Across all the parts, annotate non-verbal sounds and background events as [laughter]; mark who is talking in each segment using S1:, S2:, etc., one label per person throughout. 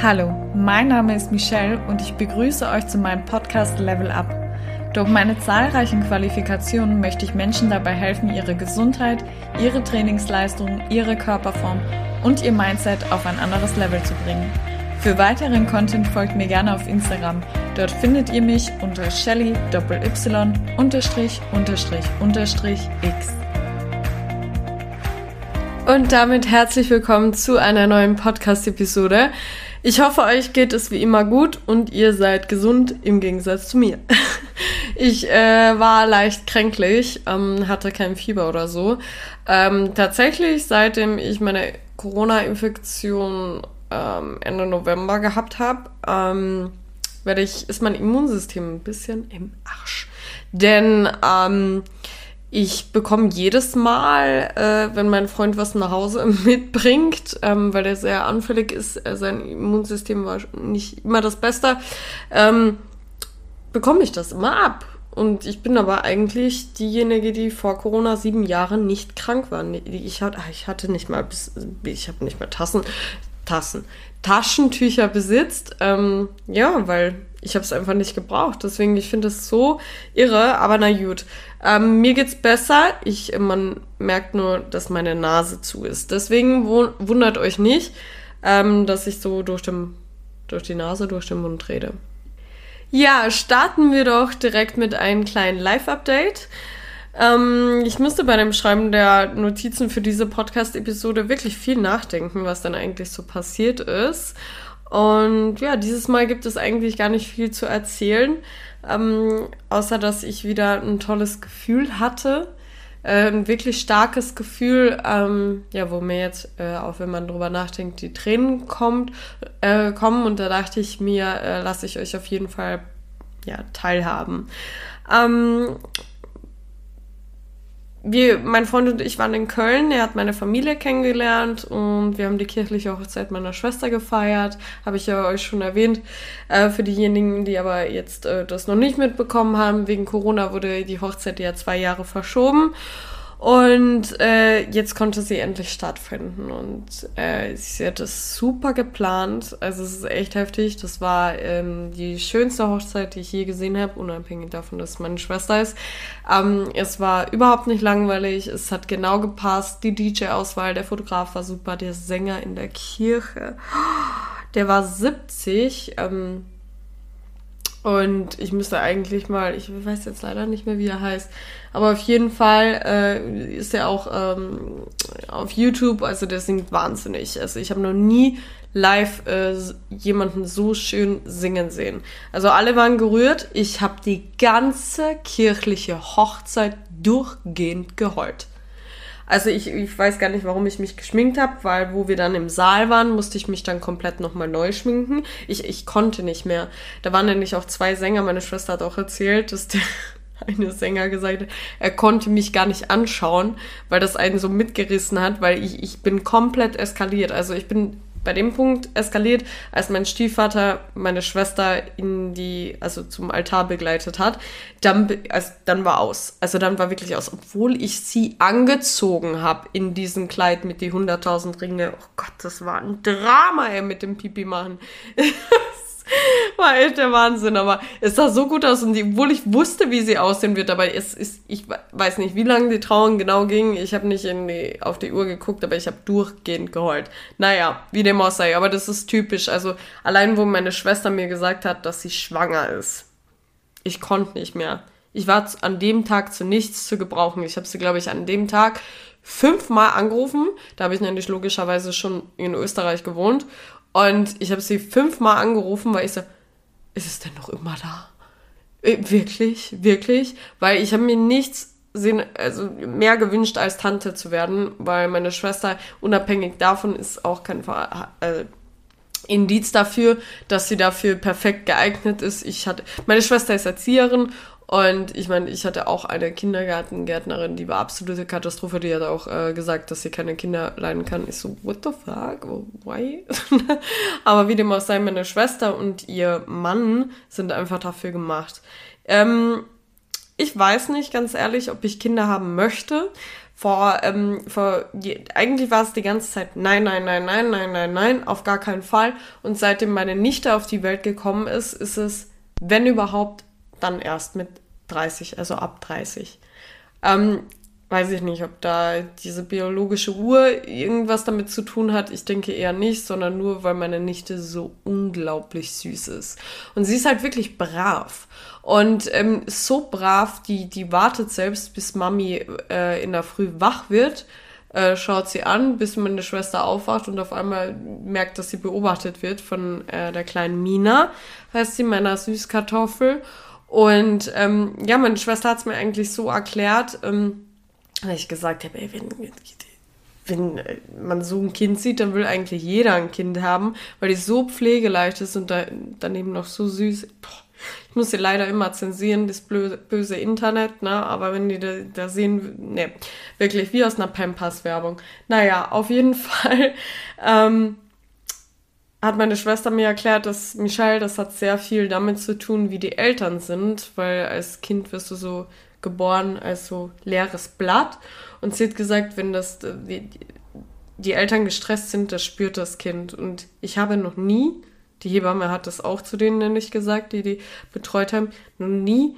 S1: Hallo, mein Name ist Michelle und ich begrüße euch zu meinem Podcast Level Up. Durch meine zahlreichen Qualifikationen möchte ich Menschen dabei helfen, ihre Gesundheit, ihre Trainingsleistung, ihre Körperform und ihr Mindset auf ein anderes Level zu bringen. Für weiteren Content folgt mir gerne auf Instagram. Dort findet ihr mich unter Shelly Y unterstrich unterstrich unterstrich X.
S2: Und damit herzlich willkommen zu einer neuen Podcast-Episode. Ich hoffe, euch geht es wie immer gut und ihr seid gesund im Gegensatz zu mir. [laughs] Ich äh, war leicht kränklich, ähm, hatte kein Fieber oder so. Ähm, tatsächlich, seitdem ich meine Corona-Infektion ähm, Ende November gehabt habe, ähm, werde ich, ist mein Immunsystem ein bisschen im Arsch. Denn ähm, ich bekomme jedes Mal, äh, wenn mein Freund was nach Hause [laughs] mitbringt, ähm, weil er sehr anfällig ist, äh, sein Immunsystem war nicht immer das Beste, ähm, bekomme ich das immer ab. Und ich bin aber eigentlich diejenige, die vor Corona sieben Jahre nicht krank war. Ich hatte, ich hatte nicht mal, ich habe nicht mehr Tassen, Tassen, Taschentücher besitzt. Ähm, ja, weil ich habe es einfach nicht gebraucht. Deswegen, ich finde es so irre, aber na gut. Ähm, mir geht's besser. Ich, man merkt nur, dass meine Nase zu ist. Deswegen wundert euch nicht, ähm, dass ich so durch, dem, durch die Nase, durch den Mund rede. Ja, starten wir doch direkt mit einem kleinen Live-Update. Ähm, ich musste bei dem Schreiben der Notizen für diese Podcast-Episode wirklich viel nachdenken, was dann eigentlich so passiert ist. Und ja, dieses Mal gibt es eigentlich gar nicht viel zu erzählen, ähm, außer dass ich wieder ein tolles Gefühl hatte. Äh, ein wirklich starkes Gefühl, ähm, ja, wo mir jetzt, äh, auch wenn man drüber nachdenkt, die Tränen kommt, äh, kommen. Und da dachte ich mir, äh, lasse ich euch auf jeden Fall ja, teilhaben. Ähm, wir, mein Freund und ich waren in Köln, er hat meine Familie kennengelernt und wir haben die kirchliche Hochzeit meiner Schwester gefeiert, habe ich ja euch schon erwähnt. Äh, für diejenigen, die aber jetzt äh, das noch nicht mitbekommen haben, wegen Corona wurde die Hochzeit ja zwei Jahre verschoben und äh, jetzt konnte sie endlich stattfinden und äh, sie hat das super geplant. Also es ist echt heftig. Das war ähm, die schönste Hochzeit, die ich je gesehen habe, unabhängig davon, dass meine Schwester ist. Ähm, es war überhaupt nicht langweilig. Es hat genau gepasst. Die DJ-Auswahl, der Fotograf war super, der Sänger in der Kirche, der war 70. Ähm, und ich müsste eigentlich mal, ich weiß jetzt leider nicht mehr, wie er heißt, aber auf jeden Fall äh, ist er auch ähm, auf YouTube, also der singt wahnsinnig. Also ich habe noch nie live äh, jemanden so schön singen sehen. Also alle waren gerührt. Ich habe die ganze kirchliche Hochzeit durchgehend geheult. Also ich, ich weiß gar nicht, warum ich mich geschminkt habe, weil wo wir dann im Saal waren, musste ich mich dann komplett nochmal neu schminken. Ich, ich konnte nicht mehr. Da waren nämlich auch zwei Sänger. Meine Schwester hat auch erzählt, dass der [laughs] eine Sänger gesagt hat, er konnte mich gar nicht anschauen, weil das einen so mitgerissen hat, weil ich, ich bin komplett eskaliert. Also ich bin bei dem Punkt eskaliert, als mein Stiefvater meine Schwester in die, also zum Altar begleitet hat, dann, also, dann war aus. Also dann war wirklich aus, obwohl ich sie angezogen habe in diesem Kleid mit die 100.000 Ringe. Oh Gott, das war ein Drama, ey, mit dem Pipi machen. [laughs] [laughs] war echt der Wahnsinn, aber es sah so gut aus und obwohl ich wusste, wie sie aussehen wird, aber es ist, ich weiß nicht, wie lange die Trauung genau ging. Ich habe nicht in die, auf die Uhr geguckt, aber ich habe durchgehend geheult. Naja, wie dem auch sei, aber das ist typisch. Also allein, wo meine Schwester mir gesagt hat, dass sie schwanger ist. Ich konnte nicht mehr. Ich war an dem Tag zu nichts zu gebrauchen. Ich habe sie, glaube ich, an dem Tag fünfmal angerufen. Da habe ich nämlich logischerweise schon in Österreich gewohnt. Und ich habe sie fünfmal angerufen, weil ich so, ist es denn noch immer da? Äh, wirklich, wirklich? Weil ich habe mir nichts Sinn, also mehr gewünscht, als Tante zu werden, weil meine Schwester, unabhängig davon, ist auch kein äh, Indiz dafür, dass sie dafür perfekt geeignet ist. Ich hatte, meine Schwester ist Erzieherin und ich meine, ich hatte auch eine Kindergartengärtnerin, die war absolute Katastrophe. Die hat auch äh, gesagt, dass sie keine Kinder leiden kann. Ich so, what the fuck? Why? [laughs] Aber wie dem auch sei, meine Schwester und ihr Mann sind einfach dafür gemacht. Ähm, ich weiß nicht, ganz ehrlich, ob ich Kinder haben möchte. vor, ähm, vor eigentlich war es die ganze Zeit nein, nein, nein, nein, nein, nein, nein, auf gar keinen Fall. Und seitdem meine Nichte auf die Welt gekommen ist, ist es, wenn überhaupt, dann erst mit 30, also ab 30. Ähm, weiß ich nicht, ob da diese biologische Uhr irgendwas damit zu tun hat. Ich denke eher nicht, sondern nur, weil meine Nichte so unglaublich süß ist. Und sie ist halt wirklich brav. Und ähm, so brav, die, die wartet selbst, bis Mami äh, in der Früh wach wird, äh, schaut sie an, bis meine Schwester aufwacht und auf einmal merkt, dass sie beobachtet wird von äh, der kleinen Mina, heißt sie, meiner Süßkartoffel. Und ähm, ja, meine Schwester hat es mir eigentlich so erklärt, ähm, weil ich gesagt habe, ey, wenn, wenn man so ein Kind sieht, dann will eigentlich jeder ein Kind haben, weil die so pflegeleicht ist und da, daneben noch so süß. Boah, ich muss sie leider immer zensieren, das böse Internet, ne? Aber wenn die da, da sehen, ne, wirklich wie aus einer Pampers-Werbung. Naja, auf jeden [laughs] Fall ähm, hat meine Schwester mir erklärt, dass Michelle, das hat sehr viel damit zu tun, wie die Eltern sind, weil als Kind wirst du so geboren als so leeres Blatt. Und sie hat gesagt, wenn das die, die Eltern gestresst sind, das spürt das Kind. Und ich habe noch nie, die Hebamme hat das auch zu denen nämlich gesagt, die die betreut haben, noch nie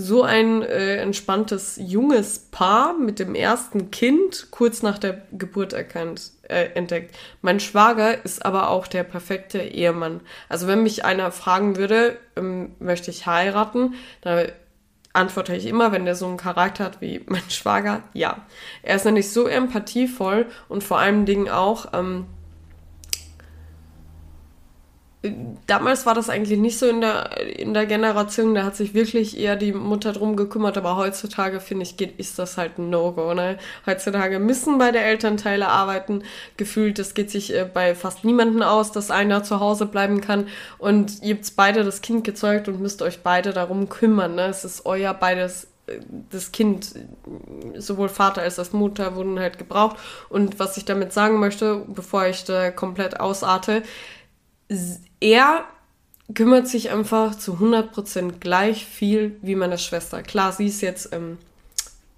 S2: so ein äh, entspanntes junges Paar mit dem ersten Kind kurz nach der Geburt erkannt, äh, entdeckt. Mein Schwager ist aber auch der perfekte Ehemann. Also wenn mich einer fragen würde, ähm, möchte ich heiraten, da antworte ich immer, wenn der so einen Charakter hat wie [laughs] mein Schwager, ja. Er ist nämlich so empathievoll und vor allen Dingen auch, ähm, damals war das eigentlich nicht so in der, in der Generation, da hat sich wirklich eher die Mutter drum gekümmert, aber heutzutage finde ich, geht, ist das halt ein No-Go. Ne? Heutzutage müssen beide Elternteile arbeiten. Gefühlt, das geht sich äh, bei fast niemanden aus, dass einer zu Hause bleiben kann und ihr habt beide das Kind gezeugt und müsst euch beide darum kümmern. Ne? Es ist euer beides äh, das Kind, sowohl Vater als auch Mutter wurden halt gebraucht. Und was ich damit sagen möchte, bevor ich da komplett ausarte, er kümmert sich einfach zu 100% gleich viel wie meine Schwester. Klar, sie ist jetzt ähm,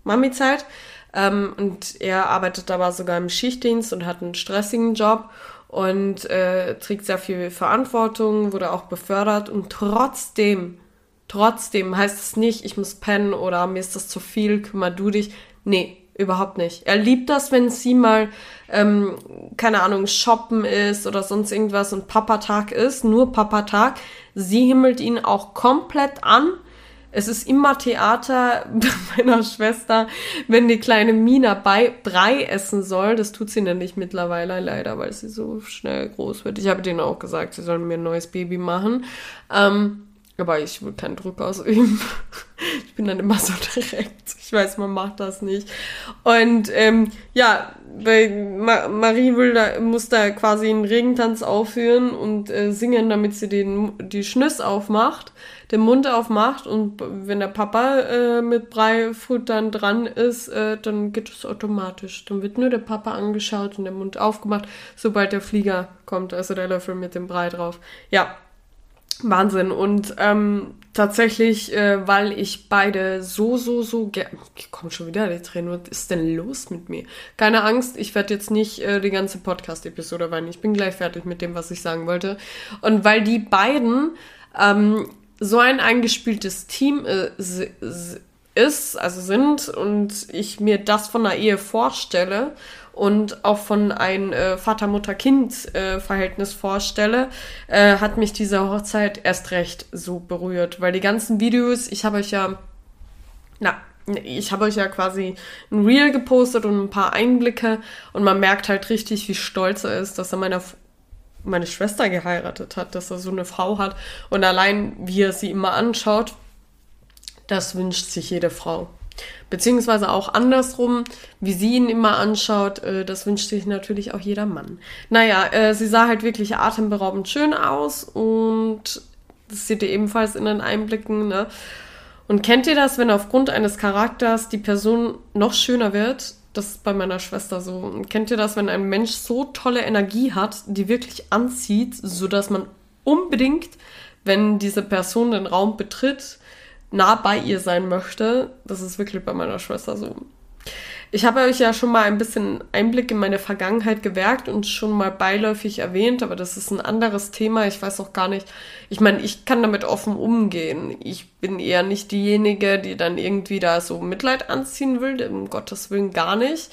S2: Mami-Zeit ähm, und er arbeitet aber sogar im Schichtdienst und hat einen stressigen Job und äh, trägt sehr viel Verantwortung, wurde auch befördert und trotzdem, trotzdem heißt es nicht, ich muss pennen oder mir ist das zu viel, kümmer du dich. Nee, Überhaupt nicht. Er liebt das, wenn sie mal, ähm, keine Ahnung, shoppen ist oder sonst irgendwas und Papatag ist, nur Papatag. Sie himmelt ihn auch komplett an. Es ist immer Theater bei [laughs] meiner Schwester, wenn die kleine Mina bei Brei essen soll. Das tut sie nämlich mittlerweile leider, weil sie so schnell groß wird. Ich habe denen auch gesagt, sie sollen mir ein neues Baby machen. Ähm, aber ich will keinen Druck ausüben. [laughs] Ich bin dann immer so [laughs] direkt. Ich weiß, man macht das nicht. Und ähm, ja, Ma Marie will da, muss da quasi einen Regentanz aufführen und äh, singen, damit sie den, die Schnüss aufmacht, den Mund aufmacht. Und wenn der Papa äh, mit Breifuttern dran ist, äh, dann geht es automatisch. Dann wird nur der Papa angeschaut und der Mund aufgemacht, sobald der Flieger kommt, also der Löffel mit dem Brei drauf. Ja, Wahnsinn. Und ähm, tatsächlich, äh, weil ich beide so, so, so gerne. Kommt schon wieder die Tränen. Was ist denn los mit mir? Keine Angst, ich werde jetzt nicht äh, die ganze Podcast-Episode weinen. Ich bin gleich fertig mit dem, was ich sagen wollte. Und weil die beiden ähm, so ein eingespieltes Team äh, ist, also sind, und ich mir das von der Ehe vorstelle und auch von ein äh, Vater-Mutter-Kind-Verhältnis äh, vorstelle, äh, hat mich diese Hochzeit erst recht so berührt. Weil die ganzen Videos, ich habe euch ja, na, ich habe euch ja quasi ein Reel gepostet und ein paar Einblicke und man merkt halt richtig, wie stolz er ist, dass er meiner meine Schwester geheiratet hat, dass er so eine Frau hat und allein wie er sie immer anschaut, das wünscht sich jede Frau. Beziehungsweise auch andersrum, wie sie ihn immer anschaut, äh, das wünscht sich natürlich auch jeder Mann. Naja, äh, sie sah halt wirklich atemberaubend schön aus und das seht ihr ebenfalls in den Einblicken. Ne? Und kennt ihr das, wenn aufgrund eines Charakters die Person noch schöner wird? Das ist bei meiner Schwester so. Und kennt ihr das, wenn ein Mensch so tolle Energie hat, die wirklich anzieht, sodass man unbedingt, wenn diese Person den Raum betritt, nah bei ihr sein möchte. Das ist wirklich bei meiner Schwester so. Ich habe euch ja schon mal ein bisschen Einblick in meine Vergangenheit gewährt und schon mal beiläufig erwähnt, aber das ist ein anderes Thema. Ich weiß auch gar nicht. Ich meine, ich kann damit offen umgehen. Ich bin eher nicht diejenige, die dann irgendwie da so Mitleid anziehen will, um Gottes Willen gar nicht.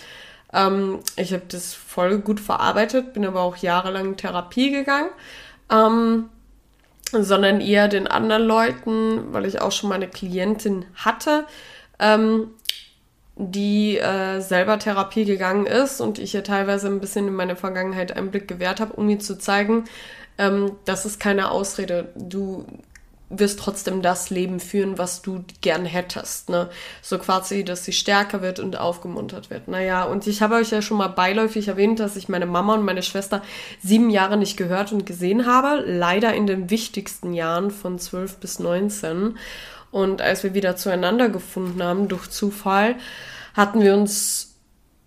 S2: Ähm, ich habe das voll gut verarbeitet, bin aber auch jahrelang in Therapie gegangen. Ähm, sondern eher den anderen Leuten, weil ich auch schon mal eine Klientin hatte, ähm, die äh, selber Therapie gegangen ist und ich ihr teilweise ein bisschen in meine Vergangenheit Einblick gewährt habe, um ihr zu zeigen, ähm, das ist keine Ausrede. Du wirst trotzdem das Leben führen, was du gern hättest. Ne? So quasi, dass sie stärker wird und aufgemuntert wird. Naja, und ich habe euch ja schon mal beiläufig erwähnt, dass ich meine Mama und meine Schwester sieben Jahre nicht gehört und gesehen habe. Leider in den wichtigsten Jahren von zwölf bis neunzehn. Und als wir wieder zueinander gefunden haben, durch Zufall, hatten wir uns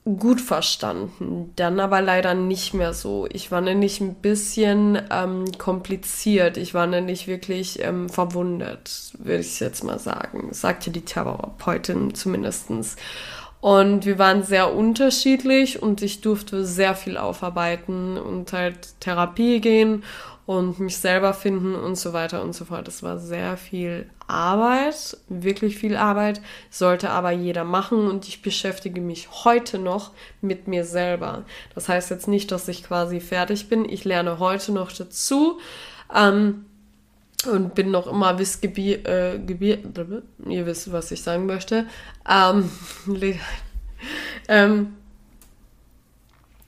S2: gut verstanden. Dann aber leider nicht mehr so. Ich war nämlich ein bisschen ähm, kompliziert. Ich war nämlich wirklich ähm, verwundert, würde ich jetzt mal sagen. Sagte die Therapeutin zumindestens. Und wir waren sehr unterschiedlich und ich durfte sehr viel aufarbeiten und halt Therapie gehen und mich selber finden und so weiter und so fort. Es war sehr viel Arbeit, wirklich viel Arbeit, sollte aber jeder machen und ich beschäftige mich heute noch mit mir selber. Das heißt jetzt nicht, dass ich quasi fertig bin. Ich lerne heute noch dazu. Ähm, und bin noch immer Wissgebiet, äh, Gebiet, ihr wisst, was ich sagen möchte. Ähm, [laughs] ähm,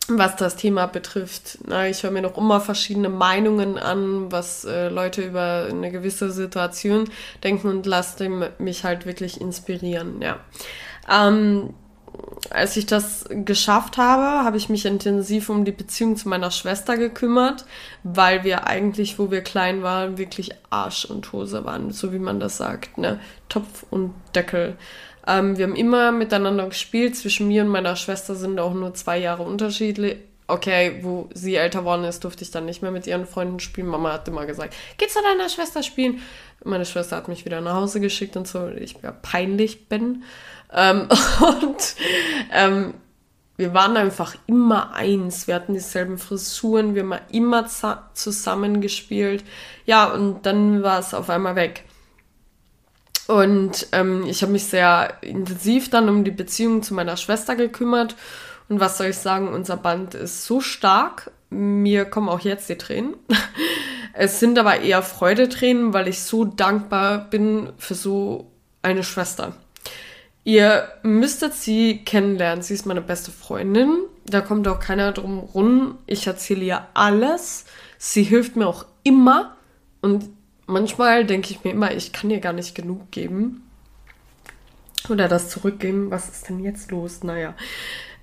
S2: was das Thema betrifft. Na, ich höre mir noch immer verschiedene Meinungen an, was äh, Leute über eine gewisse Situation denken und lasse mich halt wirklich inspirieren, ja. Ähm, als ich das geschafft habe, habe ich mich intensiv um die Beziehung zu meiner Schwester gekümmert, weil wir eigentlich, wo wir klein waren, wirklich Arsch und Hose waren, so wie man das sagt, ne? Topf und Deckel. Ähm, wir haben immer miteinander gespielt. Zwischen mir und meiner Schwester sind auch nur zwei Jahre unterschiedlich. Okay, wo sie älter geworden ist, durfte ich dann nicht mehr mit ihren Freunden spielen. Mama hat immer gesagt, geh zu deiner Schwester spielen. Meine Schwester hat mich wieder nach Hause geschickt und so, ich ja peinlich bin. Ähm, [laughs] und ähm, wir waren einfach immer eins. Wir hatten dieselben Frisuren, wir haben immer zusammen gespielt. Ja, und dann war es auf einmal weg. Und ähm, ich habe mich sehr intensiv dann um die Beziehung zu meiner Schwester gekümmert. Und was soll ich sagen, unser Band ist so stark. Mir kommen auch jetzt die Tränen. [laughs] Es sind aber eher Freudetränen, weil ich so dankbar bin für so eine Schwester. Ihr müsstet sie kennenlernen. Sie ist meine beste Freundin. Da kommt auch keiner drum rum. Ich erzähle ihr alles. Sie hilft mir auch immer. Und manchmal denke ich mir immer, ich kann ihr gar nicht genug geben. Oder das zurückgeben. Was ist denn jetzt los? Naja.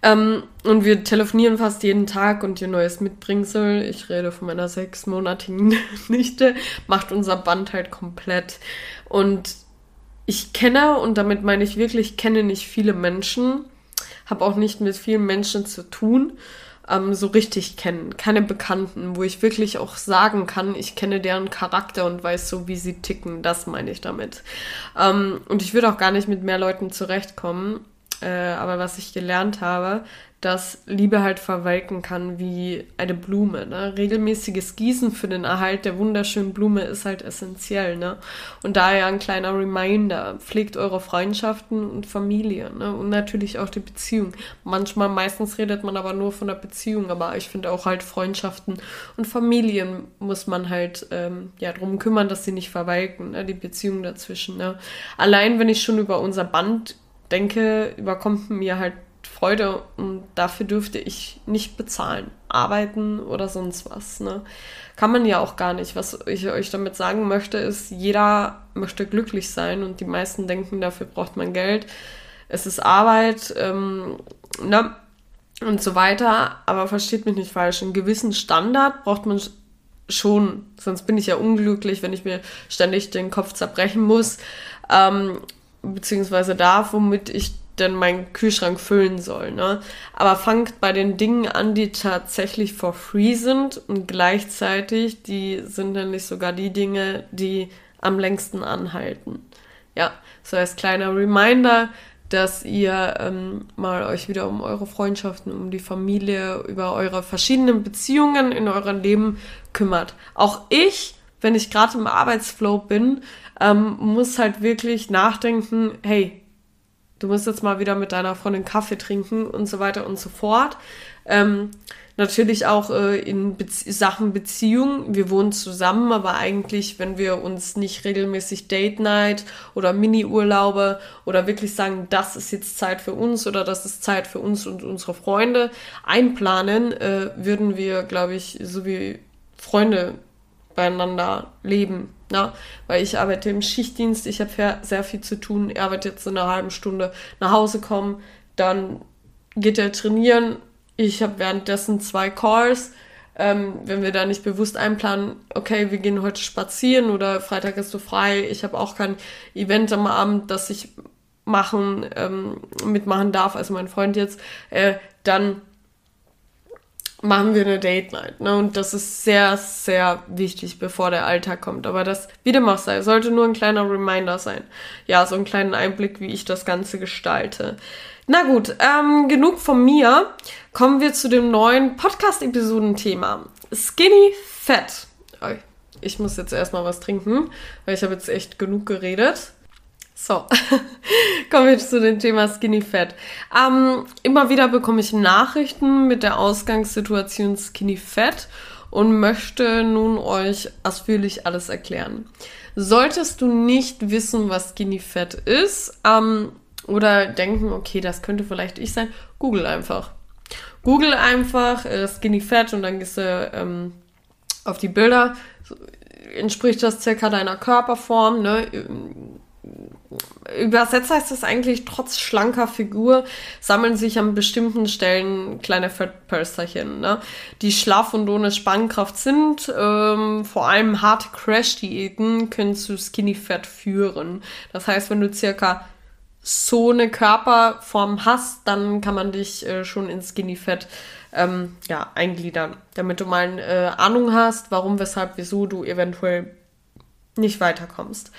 S2: Ähm, und wir telefonieren fast jeden Tag und ihr neues Mitbringsel, ich rede von meiner sechsmonatigen [laughs] Nichte, macht unser Band halt komplett. Und ich kenne, und damit meine ich wirklich, kenne nicht viele Menschen, habe auch nicht mit vielen Menschen zu tun ähm, so richtig kennen. Keine Bekannten, wo ich wirklich auch sagen kann, ich kenne deren Charakter und weiß so, wie sie ticken. Das meine ich damit. Ähm, und ich würde auch gar nicht mit mehr Leuten zurechtkommen. Äh, aber was ich gelernt habe, dass Liebe halt verwelken kann wie eine Blume. Ne? Regelmäßiges Gießen für den Erhalt der wunderschönen Blume ist halt essentiell. Ne? Und daher ein kleiner Reminder, pflegt eure Freundschaften und Familie ne? und natürlich auch die Beziehung. Manchmal, meistens redet man aber nur von der Beziehung, aber ich finde auch halt Freundschaften und Familien muss man halt ähm, ja drum kümmern, dass sie nicht verwelken, ne? die Beziehung dazwischen. Ne? Allein wenn ich schon über unser Band denke, überkommt mir halt Freude und dafür dürfte ich nicht bezahlen, arbeiten oder sonst was. Ne? Kann man ja auch gar nicht. Was ich euch damit sagen möchte, ist, jeder möchte glücklich sein und die meisten denken, dafür braucht man Geld. Es ist Arbeit, ähm, ne? und so weiter. Aber versteht mich nicht falsch, einen gewissen Standard braucht man schon, sonst bin ich ja unglücklich, wenn ich mir ständig den Kopf zerbrechen muss, ähm, beziehungsweise darf, womit ich denn mein Kühlschrank füllen soll. Ne? Aber fangt bei den Dingen an, die tatsächlich for free sind und gleichzeitig, die sind nämlich sogar die Dinge, die am längsten anhalten. Ja, so als kleiner Reminder, dass ihr ähm, mal euch wieder um eure Freundschaften, um die Familie, über eure verschiedenen Beziehungen in eurem Leben kümmert. Auch ich, wenn ich gerade im Arbeitsflow bin, ähm, muss halt wirklich nachdenken, hey, du musst jetzt mal wieder mit deiner Freundin Kaffee trinken und so weiter und so fort. Ähm, Natürlich auch äh, in Bezie Sachen Beziehung. Wir wohnen zusammen, aber eigentlich, wenn wir uns nicht regelmäßig Date Night oder Mini-Urlaube oder wirklich sagen, das ist jetzt Zeit für uns oder das ist Zeit für uns und unsere Freunde einplanen, äh, würden wir, glaube ich, so wie Freunde beieinander leben. Na? Weil ich arbeite im Schichtdienst, ich habe sehr viel zu tun. Er wird jetzt in einer halben Stunde nach Hause kommen, dann geht er trainieren, ich habe währenddessen zwei Calls. Ähm, wenn wir da nicht bewusst einplanen, okay, wir gehen heute spazieren oder Freitag ist du frei, ich habe auch kein Event am Abend, das ich machen, ähm, mitmachen darf, also mein Freund jetzt, äh, dann machen wir eine Date Night. Ne? Und das ist sehr, sehr wichtig, bevor der Alltag kommt. Aber das, wie dem auch sei, sollte nur ein kleiner Reminder sein. Ja, so einen kleinen Einblick, wie ich das Ganze gestalte. Na gut, ähm, genug von mir. Kommen wir zu dem neuen Podcast-Episoden-Thema. Skinny Fat. Ich muss jetzt erstmal was trinken, weil ich habe jetzt echt genug geredet. So, [laughs] kommen wir zu dem Thema Skinny Fat. Ähm, immer wieder bekomme ich Nachrichten mit der Ausgangssituation Skinny Fat und möchte nun euch ausführlich alles erklären. Solltest du nicht wissen, was Skinny Fat ist, ähm, oder denken, okay, das könnte vielleicht ich sein, google einfach. Google einfach äh, Skinny Fat und dann gehst du ähm, auf die Bilder. Entspricht das circa deiner Körperform, ne? Übersetzt heißt das eigentlich, trotz schlanker Figur sammeln sich an bestimmten Stellen kleine Fettpölsterchen, ne? die schlaff und ohne Spannkraft sind. Ähm, vor allem harte Crash-Diäten können zu Skinny Fat führen. Das heißt, wenn du circa so eine Körperform hast, dann kann man dich äh, schon in Skinny Fat ähm, ja, eingliedern, damit du mal eine äh, Ahnung hast, warum, weshalb, wieso du eventuell nicht weiterkommst.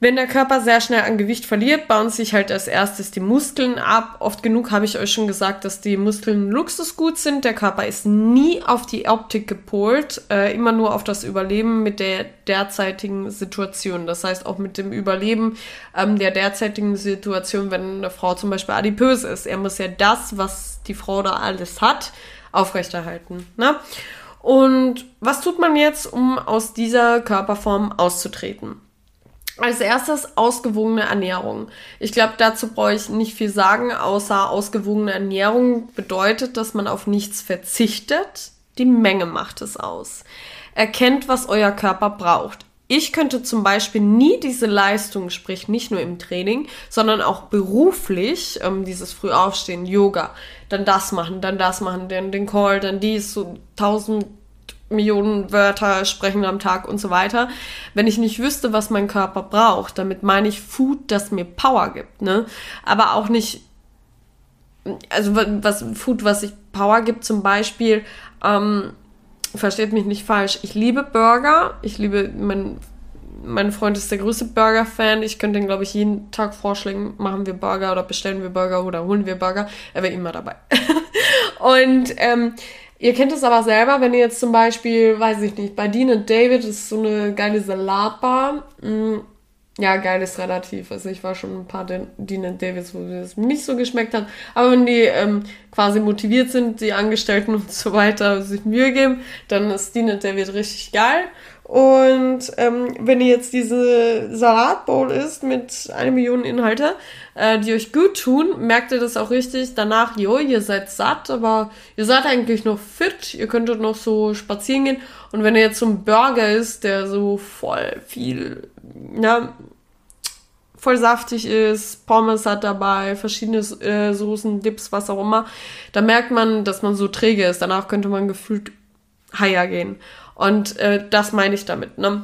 S2: Wenn der Körper sehr schnell an Gewicht verliert, bauen sich halt als erstes die Muskeln ab. Oft genug habe ich euch schon gesagt, dass die Muskeln Luxusgut sind. Der Körper ist nie auf die Optik gepolt, äh, immer nur auf das Überleben mit der derzeitigen Situation. Das heißt auch mit dem Überleben ähm, der derzeitigen Situation, wenn eine Frau zum Beispiel adipös ist. Er muss ja das, was die Frau da alles hat, aufrechterhalten. Ne? Und was tut man jetzt, um aus dieser Körperform auszutreten? Als erstes ausgewogene Ernährung. Ich glaube, dazu brauche ich nicht viel sagen, außer ausgewogene Ernährung bedeutet, dass man auf nichts verzichtet. Die Menge macht es aus. Erkennt, was euer Körper braucht. Ich könnte zum Beispiel nie diese Leistung, sprich nicht nur im Training, sondern auch beruflich, ähm, dieses Frühaufstehen, Yoga, dann das machen, dann das machen, dann den Call, dann dies, so tausend Millionen Wörter sprechen am Tag und so weiter. Wenn ich nicht wüsste, was mein Körper braucht, damit meine ich Food, das mir Power gibt, ne? Aber auch nicht, also was Food, was ich Power gibt, zum Beispiel, ähm, versteht mich nicht falsch, ich liebe Burger, ich liebe, mein, mein Freund ist der größte Burger-Fan, ich könnte ihn, glaube ich, jeden Tag vorschlagen, machen wir Burger oder bestellen wir Burger oder holen wir Burger, er wäre immer dabei. [laughs] und, ähm, Ihr kennt es aber selber, wenn ihr jetzt zum Beispiel, weiß ich nicht, bei Dean David ist so eine geile Salatbar. Mm, ja, geil ist relativ. Also ich war schon ein paar Dean Davids, wo es nicht so geschmeckt hat. Aber wenn die ähm, quasi motiviert sind, die Angestellten [laughs] und so weiter sich Mühe geben, dann ist Dean David richtig geil. Und ähm, wenn ihr jetzt diese Salatbowl isst mit einer Million Inhalte, äh, die euch gut tun, merkt ihr das auch richtig danach, jo, ihr seid satt, aber ihr seid eigentlich noch fit, ihr könntet noch so spazieren gehen. Und wenn ihr jetzt so ein Burger isst, der so voll viel, ja, voll saftig ist, Pommes hat dabei, verschiedene äh, Soßen, Dips, was auch immer, da merkt man, dass man so träge ist. Danach könnte man gefühlt higher gehen. Und äh, das meine ich damit. Ne?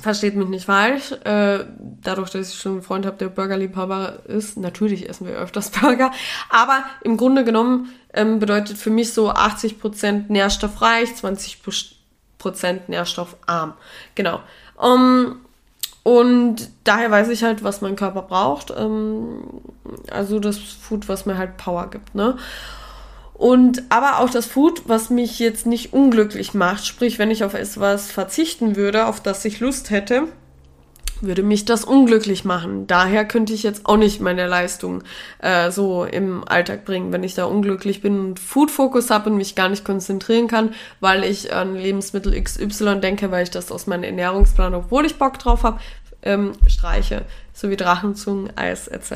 S2: Versteht mich nicht falsch. Äh, dadurch, dass ich schon einen Freund habe, der Burgerliebhaber ist, natürlich essen wir öfters [laughs] Burger. Aber im Grunde genommen ähm, bedeutet für mich so 80% nährstoffreich, 20% nährstoffarm. Genau. Um, und daher weiß ich halt, was mein Körper braucht. Ähm, also das Food, was mir halt Power gibt, ne? Und aber auch das Food, was mich jetzt nicht unglücklich macht, sprich, wenn ich auf etwas verzichten würde, auf das ich Lust hätte, würde mich das unglücklich machen. Daher könnte ich jetzt auch nicht meine Leistung äh, so im Alltag bringen, wenn ich da unglücklich bin und Food-Fokus habe und mich gar nicht konzentrieren kann, weil ich an Lebensmittel XY denke, weil ich das aus meinem Ernährungsplan, obwohl ich Bock drauf habe, ähm, streiche, sowie Drachenzungen, Eis etc.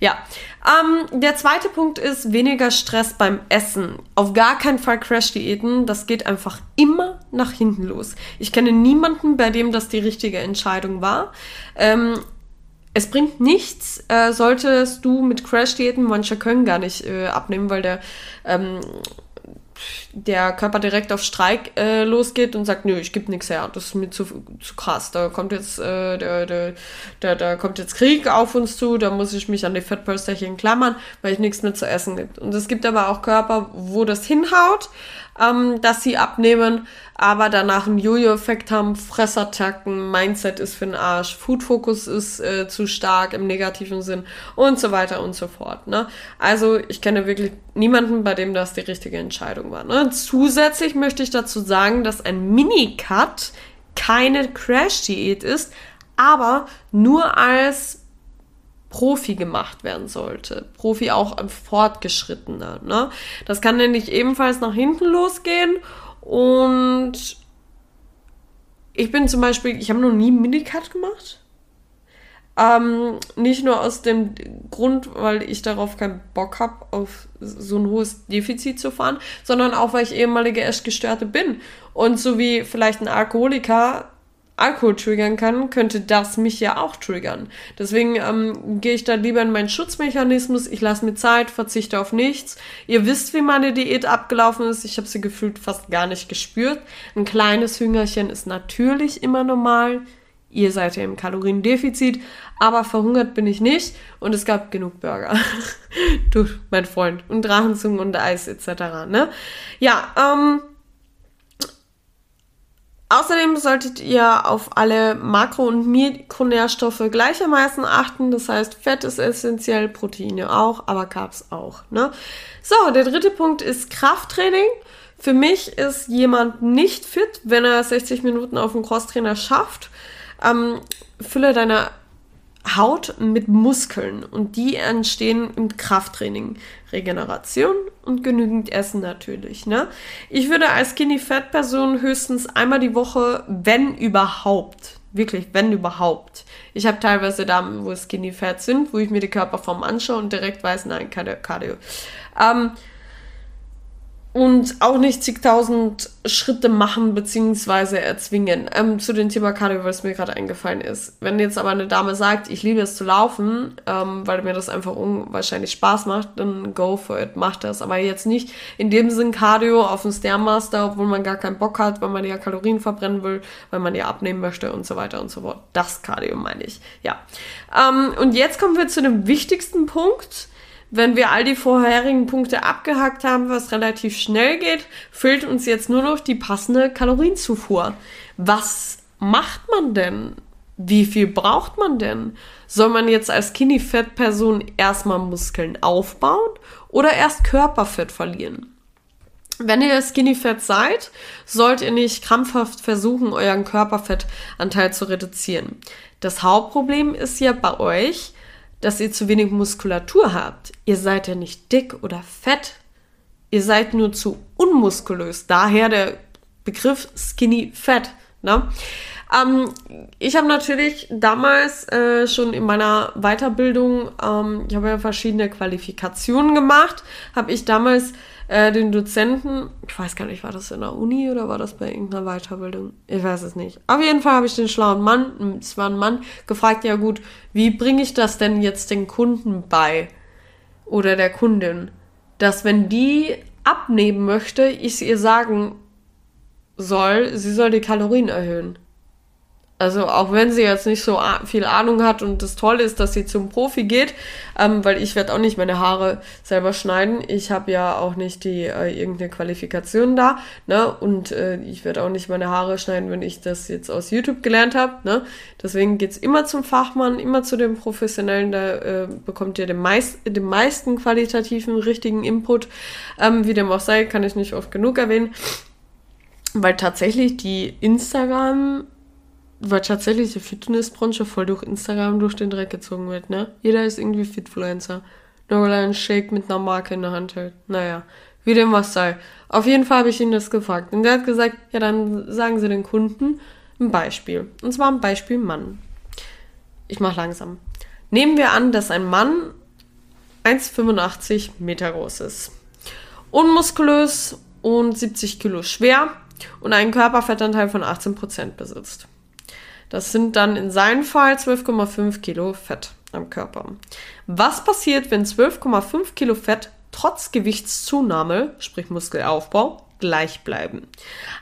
S2: Ja, ähm, der zweite Punkt ist weniger Stress beim Essen. Auf gar keinen Fall Crash-Diäten, das geht einfach immer nach hinten los. Ich kenne niemanden, bei dem das die richtige Entscheidung war. Ähm, es bringt nichts, äh, solltest du mit Crash-Diäten, manche können gar nicht äh, abnehmen, weil der ähm, der Körper direkt auf Streik äh, losgeht und sagt, nö, ich gebe nichts her, das ist mir zu, zu krass. Da kommt jetzt äh, der, der, der, da kommt jetzt Krieg auf uns zu, da muss ich mich an die Fettpölsterchen klammern, weil ich nichts mehr zu essen gibt. Und es gibt aber auch Körper, wo das hinhaut, ähm, dass sie abnehmen, aber danach einen Jojo-Effekt haben, Fressattacken, Mindset ist für den Arsch, Food-Fokus ist äh, zu stark im negativen Sinn und so weiter und so fort. Ne? Also ich kenne wirklich niemanden, bei dem das die richtige Entscheidung war. Ne? Zusätzlich möchte ich dazu sagen, dass ein Mini-Cut keine Crash-Diät ist, aber nur als Profi gemacht werden sollte. Profi auch ein Fortgeschrittener. Ne? Das kann nämlich ebenfalls nach hinten losgehen und ich bin zum Beispiel, ich habe noch nie Minicut gemacht. Ähm, nicht nur aus dem Grund, weil ich darauf keinen Bock habe, auf so ein hohes Defizit zu fahren, sondern auch, weil ich ehemalige Essgestörte bin. Und so wie vielleicht ein Alkoholiker Alkohol triggern kann, könnte das mich ja auch triggern. Deswegen ähm, gehe ich da lieber in meinen Schutzmechanismus. Ich lasse mir Zeit, verzichte auf nichts. Ihr wisst, wie meine Diät abgelaufen ist. Ich habe sie gefühlt fast gar nicht gespürt. Ein kleines Hüngerchen ist natürlich immer normal. Ihr seid ja im Kaloriendefizit, aber verhungert bin ich nicht und es gab genug Burger. [laughs] du, mein Freund. Und Drachenzungen und Eis etc. Ne? Ja, ähm, Außerdem solltet ihr auf alle Makro- und Mikronährstoffe gleichermaßen achten. Das heißt, Fett ist essentiell, Proteine auch, aber Carbs auch. Ne? So, der dritte Punkt ist Krafttraining. Für mich ist jemand nicht fit, wenn er 60 Minuten auf dem Crosstrainer schafft. Ähm, fülle deine Haut mit Muskeln und die entstehen im Krafttraining. Regeneration und genügend Essen natürlich. Ne? Ich würde als Skinny Fat Person höchstens einmal die Woche, wenn überhaupt, wirklich, wenn überhaupt. Ich habe teilweise Damen, wo Skinny Fat sind, wo ich mir die Körperform anschaue und direkt weiß, nein, Cardio. Ähm, und auch nicht zigtausend Schritte machen bzw. erzwingen. Ähm, zu dem Thema Cardio, was mir gerade eingefallen ist. Wenn jetzt aber eine Dame sagt, ich liebe es zu laufen, ähm, weil mir das einfach unwahrscheinlich Spaß macht, dann go for it, macht das. Aber jetzt nicht in dem Sinn Cardio auf dem Stairmaster, obwohl man gar keinen Bock hat, weil man ja Kalorien verbrennen will, weil man ja abnehmen möchte und so weiter und so fort. Das Cardio meine ich. Ja. Ähm, und jetzt kommen wir zu dem wichtigsten Punkt wenn wir all die vorherigen Punkte abgehakt haben, was relativ schnell geht, fehlt uns jetzt nur noch die passende Kalorienzufuhr. Was macht man denn? Wie viel braucht man denn? Soll man jetzt als Skinny-Fett-Person erstmal Muskeln aufbauen oder erst Körperfett verlieren? Wenn ihr Skinny-Fett seid, sollt ihr nicht krampfhaft versuchen, euren Körperfettanteil zu reduzieren. Das Hauptproblem ist ja bei euch, dass ihr zu wenig Muskulatur habt. Ihr seid ja nicht dick oder fett. Ihr seid nur zu unmuskulös. Daher der Begriff Skinny Fat. Ne? Ähm, ich habe natürlich damals äh, schon in meiner Weiterbildung, ähm, ich habe ja verschiedene Qualifikationen gemacht, habe ich damals äh, den Dozenten, ich weiß gar nicht, war das in der Uni oder war das bei irgendeiner Weiterbildung? Ich weiß es nicht. Auf jeden Fall habe ich den schlauen Mann, es war ein Mann, gefragt, ja gut, wie bringe ich das denn jetzt den Kunden bei? Oder der Kundin? Dass wenn die abnehmen möchte, ich ihr sagen soll, sie soll die Kalorien erhöhen. Also auch wenn sie jetzt nicht so viel Ahnung hat und das Tolle ist, dass sie zum Profi geht, ähm, weil ich werde auch nicht meine Haare selber schneiden. Ich habe ja auch nicht die äh, irgendeine Qualifikation da, ne? Und äh, ich werde auch nicht meine Haare schneiden, wenn ich das jetzt aus YouTube gelernt habe, ne? Deswegen geht's immer zum Fachmann, immer zu dem Professionellen, da äh, bekommt ihr den, meist, den meisten qualitativen, richtigen Input. Ähm, wie dem auch sei, kann ich nicht oft genug erwähnen. Weil tatsächlich die Instagram weil tatsächlich die Fitnessbranche voll durch Instagram durch den Dreck gezogen wird, ne? Jeder ist irgendwie Fitfluencer. Nur weil er einen Shake mit einer Marke in der Hand hält. Naja, wie dem was sei. Auf jeden Fall habe ich ihn das gefragt. Und der hat gesagt, ja, dann sagen Sie den Kunden ein Beispiel. Und zwar ein Beispiel Mann. Ich mache langsam. Nehmen wir an, dass ein Mann 1,85 Meter groß ist. Unmuskulös und 70 Kilo schwer und einen Körperfettanteil von 18% besitzt. Das sind dann in seinem Fall 12,5 Kilo Fett am Körper. Was passiert, wenn 12,5 Kilo Fett trotz Gewichtszunahme, sprich Muskelaufbau, gleich bleiben.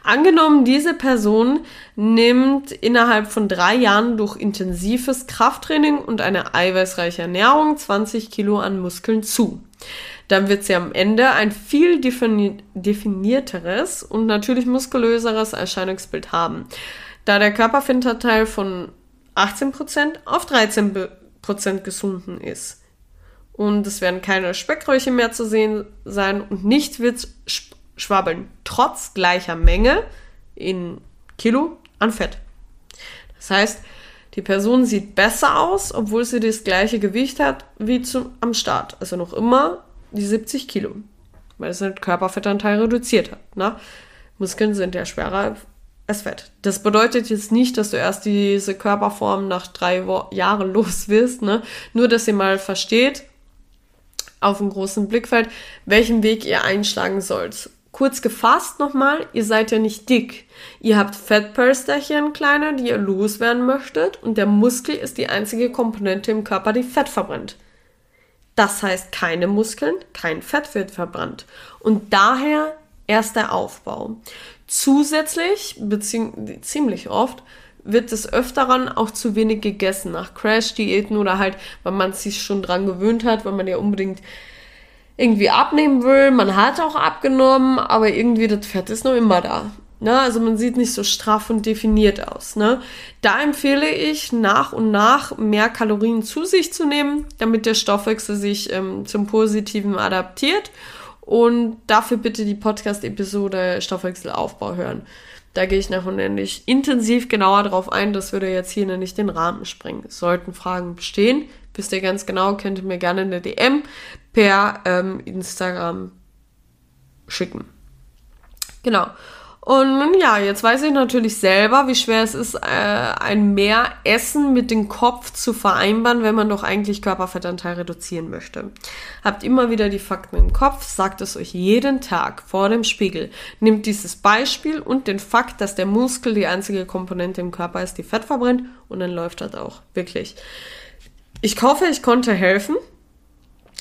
S2: Angenommen, diese Person nimmt innerhalb von drei Jahren durch intensives Krafttraining und eine eiweißreiche Ernährung 20 Kilo an Muskeln zu. Dann wird sie am Ende ein viel defini definierteres und natürlich muskulöseres Erscheinungsbild haben da der Körperfettanteil von 18% auf 13% gesunken ist. Und es werden keine Speckräuche mehr zu sehen sein und nichts wird schwabbeln, trotz gleicher Menge in Kilo an Fett. Das heißt, die Person sieht besser aus, obwohl sie das gleiche Gewicht hat wie zum, am Start. Also noch immer die 70 Kilo, weil es den Körperfettanteil reduziert hat. Ne? Muskeln sind ja schwerer es Fett. Das bedeutet jetzt nicht, dass du erst diese Körperform nach drei Wo Jahren [laughs] los wirst, ne? Nur, dass ihr mal versteht, auf dem großen Blickfeld, welchen Weg ihr einschlagen sollt. Kurz gefasst nochmal, ihr seid ja nicht dick. Ihr habt Fettpölsterchen, kleine, die ihr loswerden möchtet und der Muskel ist die einzige Komponente im Körper, die Fett verbrennt. Das heißt, keine Muskeln, kein Fett wird verbrannt. Und daher erst der Aufbau. Zusätzlich, beziehungsweise ziemlich oft, wird des Öfteren auch zu wenig gegessen nach Crash-Diäten oder halt, weil man sich schon dran gewöhnt hat, weil man ja unbedingt irgendwie abnehmen will. Man hat auch abgenommen, aber irgendwie das Fett ist noch immer da. Ne? Also man sieht nicht so straff und definiert aus. Ne? Da empfehle ich, nach und nach mehr Kalorien zu sich zu nehmen, damit der Stoffwechsel sich ähm, zum Positiven adaptiert und dafür bitte die Podcast-Episode Stoffwechselaufbau hören. Da gehe ich nachher nämlich intensiv genauer drauf ein. Das würde jetzt hier nicht den Rahmen sprengen. Sollten Fragen bestehen, wisst ihr ganz genau, könnt ihr mir gerne eine DM per ähm, Instagram schicken. Genau. Und ja, jetzt weiß ich natürlich selber, wie schwer es ist, äh, ein Mehressen mit dem Kopf zu vereinbaren, wenn man doch eigentlich Körperfettanteil reduzieren möchte. Habt immer wieder die Fakten im Kopf, sagt es euch jeden Tag vor dem Spiegel. Nehmt dieses Beispiel und den Fakt, dass der Muskel die einzige Komponente im Körper ist, die Fett verbrennt und dann läuft das auch. Wirklich. Ich hoffe, ich konnte helfen.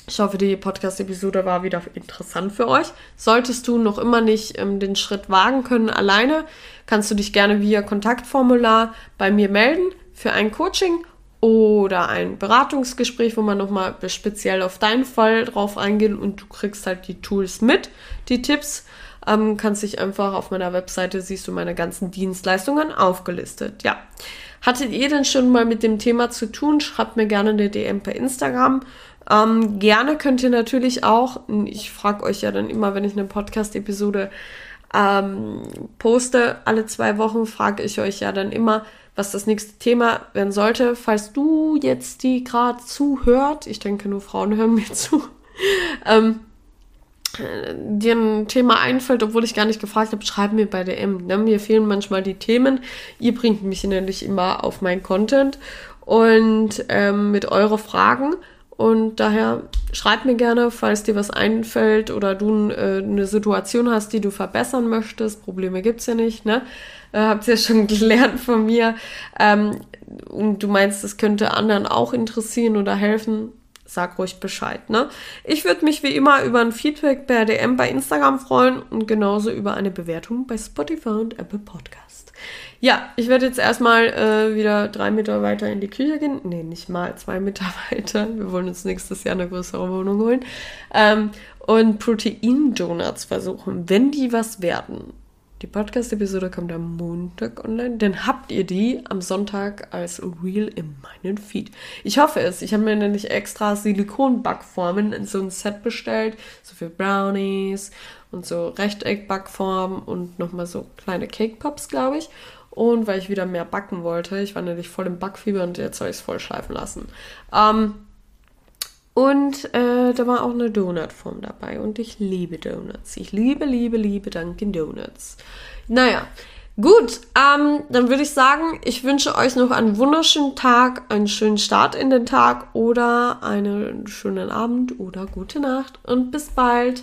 S2: Ich hoffe, die Podcast-Episode war wieder interessant für euch. Solltest du noch immer nicht ähm, den Schritt wagen können alleine, kannst du dich gerne via Kontaktformular bei mir melden für ein Coaching oder ein Beratungsgespräch, wo man nochmal speziell auf deinen Fall drauf eingehen und du kriegst halt die Tools mit, die Tipps. Ähm, kannst dich einfach auf meiner Webseite siehst du meine ganzen Dienstleistungen aufgelistet. Ja. Hattet ihr denn schon mal mit dem Thema zu tun? Schreibt mir gerne eine DM per Instagram. Ähm, gerne könnt ihr natürlich auch, ich frage euch ja dann immer, wenn ich eine Podcast-Episode ähm, poste, alle zwei Wochen frage ich euch ja dann immer, was das nächste Thema werden sollte. Falls du jetzt die gerade zuhört, ich denke nur Frauen [laughs] hören mir zu, ähm, dir ein Thema einfällt, obwohl ich gar nicht gefragt habe, schreib mir bei DM. Ne? Mir fehlen manchmal die Themen. Ihr bringt mich nämlich immer auf mein Content und ähm, mit euren Fragen. Und daher schreib mir gerne, falls dir was einfällt oder du äh, eine Situation hast, die du verbessern möchtest. Probleme gibt's ja nicht, ne? Äh, habt ihr ja [laughs] schon gelernt von mir. Ähm, und du meinst, das könnte anderen auch interessieren oder helfen. Sag ruhig Bescheid. Ne? Ich würde mich wie immer über ein Feedback per DM bei Instagram freuen und genauso über eine Bewertung bei Spotify und Apple Podcast. Ja, ich werde jetzt erstmal äh, wieder drei Meter weiter in die Küche gehen. Nee, nicht mal zwei [laughs] Meter weiter. Wir wollen uns nächstes Jahr eine größere Wohnung holen. Ähm, und Protein-Donuts versuchen, wenn die was werden. Die Podcast-Episode kommt am Montag online. Dann habt ihr die am Sonntag als Reel in meinen Feed. Ich hoffe es. Ich habe mir nämlich extra Silikon-Backformen in so ein Set bestellt. So für Brownies und so Rechteck-Backform und nochmal so kleine Cake-Pops, glaube ich. Und weil ich wieder mehr backen wollte. Ich war nämlich voll im Backfieber und jetzt soll ich es voll schleifen lassen. Ähm, und äh, da war auch eine Donutform dabei. Und ich liebe Donuts. Ich liebe, liebe, liebe Dunkin' Donuts. Naja, gut. Ähm, dann würde ich sagen, ich wünsche euch noch einen wunderschönen Tag, einen schönen Start in den Tag oder einen schönen Abend oder gute Nacht. Und bis bald.